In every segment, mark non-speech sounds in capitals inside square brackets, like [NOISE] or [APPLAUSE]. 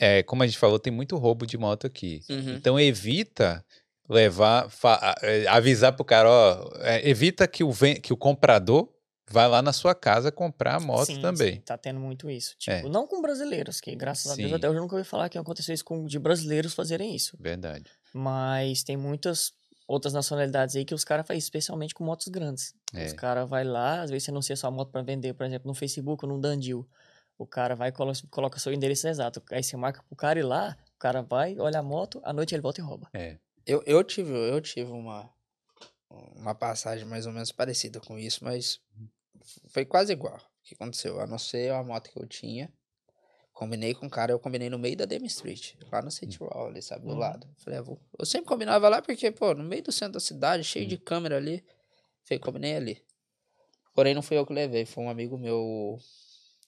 é, como a gente falou, tem muito roubo de moto aqui. Uhum. Então evita levar, é, avisar pro cara, ó, é, evita que o, que o comprador vá lá na sua casa comprar a moto Sim, também. sim, tá tendo muito isso. É. Tipo, não com brasileiros, que graças a Deus Sim. até hoje eu nunca ouvi falar que aconteceu isso com de brasileiros fazerem isso. Verdade. Mas tem muitas outras nacionalidades aí que os caras fazem, especialmente com motos grandes. É. Os caras vai lá, às vezes você anuncia sua moto para vender, por exemplo, no Facebook ou no Dandil. O cara vai e colo- coloca seu endereço exato. Aí você marca pro cara ir lá, o cara vai, olha a moto, à noite ele volta e rouba. É. Eu, eu tive, eu tive uma, uma passagem mais ou menos parecida com isso, mas foi quase igual. O que aconteceu? Eu anunciei a moto que eu tinha, combinei com o cara, eu combinei no meio da Demi Street, lá no City Hall, ali, sabe, do Uhum. lado. Falei, ah, vou... eu sempre combinava lá porque, pô, no meio do centro da cidade, cheio de câmera ali, falei, combinei ali. Porém, não fui eu que levei, foi um amigo meu,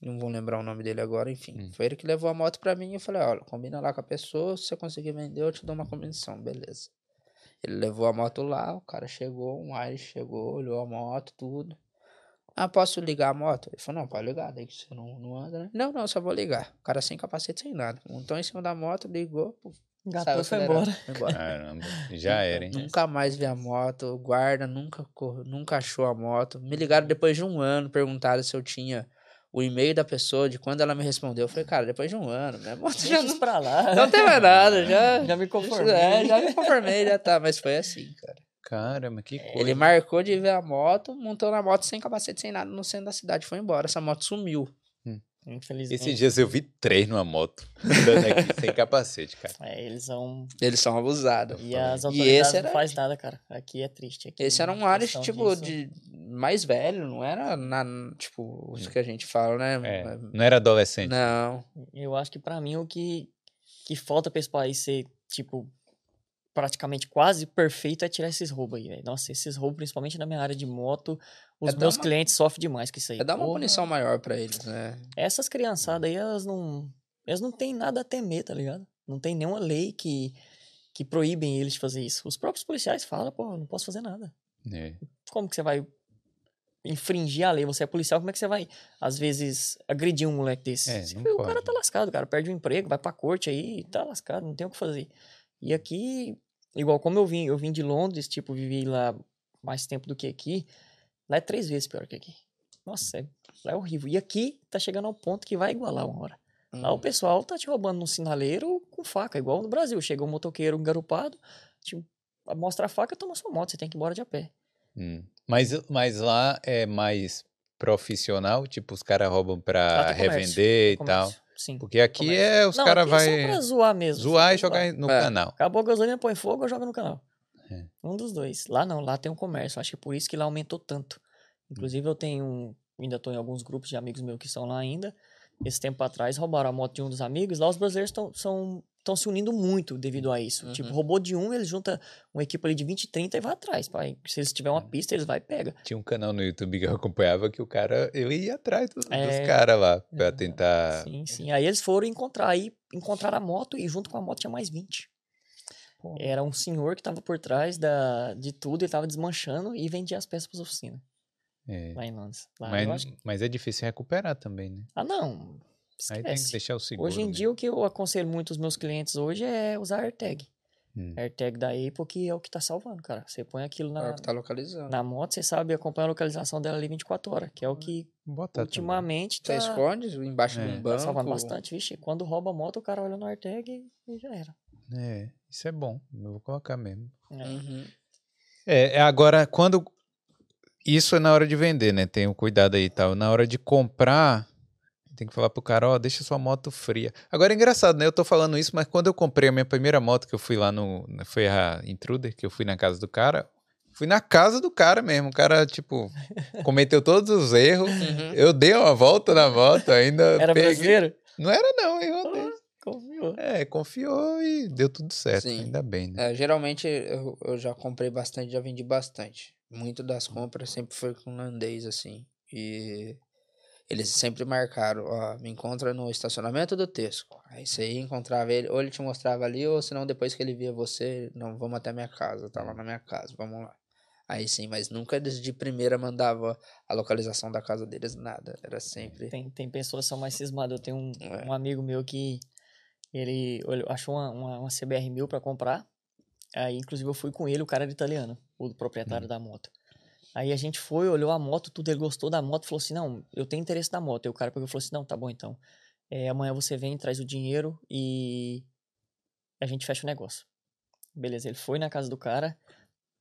não vou lembrar o nome dele agora, enfim. Hum. Foi ele que levou a moto pra mim e eu falei, olha, combina lá com a pessoa, se você conseguir vender, eu te dou uma comissão, beleza. Ele levou a moto lá, o cara chegou, um Irish chegou, olhou a moto, tudo. Ah, posso ligar a moto? Ele falou, não, pode ligar, daí que você não, não anda, né? Não, não, só vou ligar. O cara sem capacete, sem nada. Montou em cima da moto, ligou, pô, Gatou e foi embora. foi embora. Caramba, já era, hein? Nunca mais vi a moto, guarda nunca, nunca achou a moto. Me ligaram depois de um ano, perguntaram se eu tinha o e-mail da pessoa, de quando ela me respondeu. Eu falei, cara, depois de um ano, [LAUGHS] minha moto já não, pra lá. [LAUGHS] não tem mais nada, já, [LAUGHS] Já me conformei. É, já me conformei, já tá, mas foi assim, cara. Caramba, que coisa. Ele marcou de ver a moto, montou na moto sem capacete, sem nada, no centro da cidade, foi embora. Essa moto sumiu. Infelizmente. Esses dias eu vi três numa moto, andando aqui, sem capacete, cara. É, eles são. Eles são abusados. E as E autoridades esse era- não faz nada, cara. Aqui é triste. Aqui, Esse era um a Ares, questão tipo, disso- de mais velho, não era na, tipo, isso que a gente fala, né? É, não era adolescente. Não. Eu acho que pra mim o que, que falta pra esse país ser, tipo, praticamente quase perfeito é tirar esses roubos aí, velho. Nossa, esses roubos, principalmente na minha área de moto, os É meus uma- clientes sofrem demais com isso aí. É dar uma Porra, punição maior pra eles, né? Essas criançadas aí, elas não. Elas não têm nada a temer, tá ligado? Não tem nenhuma lei que, que proíbem eles de fazer isso. Os próprios policiais falam, pô, não posso fazer nada. É. Como que você vai infringir a lei? Você é policial, como é que você vai, às vezes, agredir um moleque desse? É, Você o cara tá lascado, cara perde o emprego, vai pra corte aí, tá lascado, não tem o que fazer. E aqui, igual como eu vim, eu vim de Londres, tipo, vivi lá mais tempo do que aqui, lá é três vezes pior que aqui. Nossa, é, lá é horrível. E aqui tá chegando ao ponto que vai igualar uma hora. Lá o Hum. pessoal tá te roubando num sinaleiro com faca, igual no Brasil. Chega um motoqueiro engarupado, te mostra a faca, toma sua moto, você tem que ir embora de a pé. Hum. Mas, mas lá é mais profissional, tipo, os caras roubam pra revender e tal. Sim. Porque aqui comércio. é os caras aqui é só vai pra zoar mesmo. zoar e jogar no É. canal. Acabou a gasolina, põe fogo ou joga no canal. É. Um dos dois. Lá não, lá tem um comércio. Acho que é por isso que lá aumentou tanto. Inclusive, eu tenho. um- Ainda tô em alguns grupos de amigos meus que estão lá ainda. Esse tempo atrás roubaram a moto de um dos amigos. Lá os brasileiros estão se unindo muito devido a isso. Tipo, Uhum. roubou de um, eles juntam uma equipe ali de 20, 30 e vai atrás. Pai. Se eles tiverem Uhum. uma pista, eles vai e pega. Tinha um canal no YouTube que eu acompanhava que o cara, eu ia atrás dos, É. dos caras lá pra É. tentar. Sim, sim. Aí eles foram encontrar. Aí encontraram a moto e junto com a moto tinha mais 20. Era um senhor que tava por trás da, de tudo, ele tava desmanchando e vendia as peças pras oficinas. É. Lá em Londres. Lá, Mas, que- mas é difícil recuperar também, né? Ah, não. Aí tem que Esquece. deixar o seguro. Hoje em né? dia, o que eu aconselho muito os meus clientes hoje é usar AirTag. Hum. AirTag da Apple que é o que tá salvando, cara. Você põe aquilo É na, o que tá localizando. na moto, você sabe acompanhar a localização dela ali 24 horas, que é o que Botar ultimamente Você tá, esconde embaixo É. de um tá banco. salvando bastante. Vixe, quando rouba a moto, o cara olha no AirTag e, e já era. É, isso é bom. Eu vou colocar mesmo. É. Uhum. É, é agora, quando. Isso é na hora de vender, né? Tem um cuidado aí e tal. Na hora de comprar, tem que falar pro cara, ó, deixa sua moto fria. Agora é engraçado, né? Eu tô falando isso, mas quando eu comprei a minha primeira moto, que eu fui lá no. Foi a Intruder, que eu fui na casa do cara. Fui na casa do cara mesmo. O cara, tipo, cometeu todos os erros. Uhum. Eu dei uma volta na moto, ainda. [LAUGHS] Era peguei- brasileiro? Não era, não, eu rodei. Confiou. É, confiou e deu tudo certo. Sim. Ainda bem, né? É, geralmente eu, eu já comprei bastante, já vendi bastante. Muito das compras sempre foi com holandês, assim. E eles sempre marcaram, ó, me encontra no estacionamento do Tesco. Aí você ia, encontrava ele, ou ele te mostrava ali, ou senão depois que ele via você, não, vamos até minha casa, tá lá na minha casa, vamos lá. Aí sim, mas nunca eles de primeira mandava a localização da casa deles, nada. Era sempre. Tem, tem pessoas que são mais cismadas. Eu tenho um, É. um amigo meu que Ele achou uma, uma, uma CBR mil pra comprar. Aí, inclusive, eu fui com ele, o cara era italiano, o proprietário da moto. Aí a gente foi, olhou a moto, tudo, ele gostou da moto, falou assim, não, eu tenho interesse na moto. Aí o cara pegou e falou assim, não, tá bom então. É, amanhã você vem, traz o dinheiro e a gente fecha o negócio. Beleza, ele foi na casa do cara,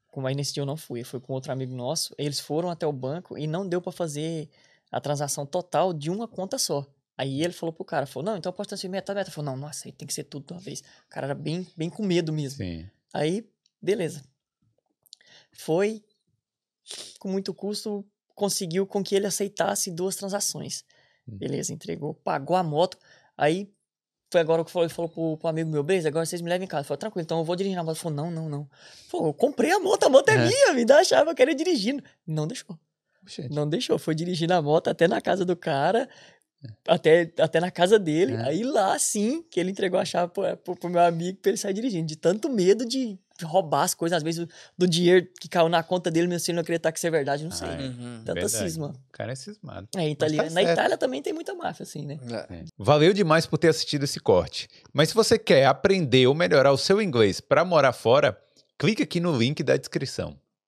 como aí nesse dia eu não fui, foi com outro amigo nosso, eles foram até o banco e não deu pra fazer a transação total de uma conta só. Aí ele falou pro cara, falou, não, então eu posso transferir metade, metade. Falou, não, nossa, aí tem que ser tudo de uma vez. O cara era bem, bem com medo mesmo. Sim. Aí, beleza. Foi, com muito custo, conseguiu com que ele aceitasse duas transações. Hum. Beleza, entregou, pagou a moto. Aí, foi agora que falou, ele falou pro, pro amigo meu, beleza, agora vocês me levam em casa. Falei, tranquilo, então eu vou dirigir na moto. Ele falou, não, não, não. Falou, eu comprei a moto, a moto é, É. minha, me dá a chave, eu quero ir dirigindo. Não deixou. Oxente. Não deixou, foi dirigir na moto até na casa do cara, até, até na casa dele. É. Aí lá sim que ele entregou a chave pro, pro, pro meu amigo pra ele sair dirigindo. De tanto medo de roubar as coisas, às vezes do, dinheiro que caiu na conta dele, mesmo se ele não acreditar que isso é verdade, não sei. Ah, é. Uhum. Tanta verdade. cisma. O cara é cismado. É, Itália, tá na certo. Itália também tem muita máfia, assim, né? É. Valeu demais por ter assistido esse corte. Mas se você quer aprender ou melhorar o seu inglês para morar fora, clique aqui no link da descrição.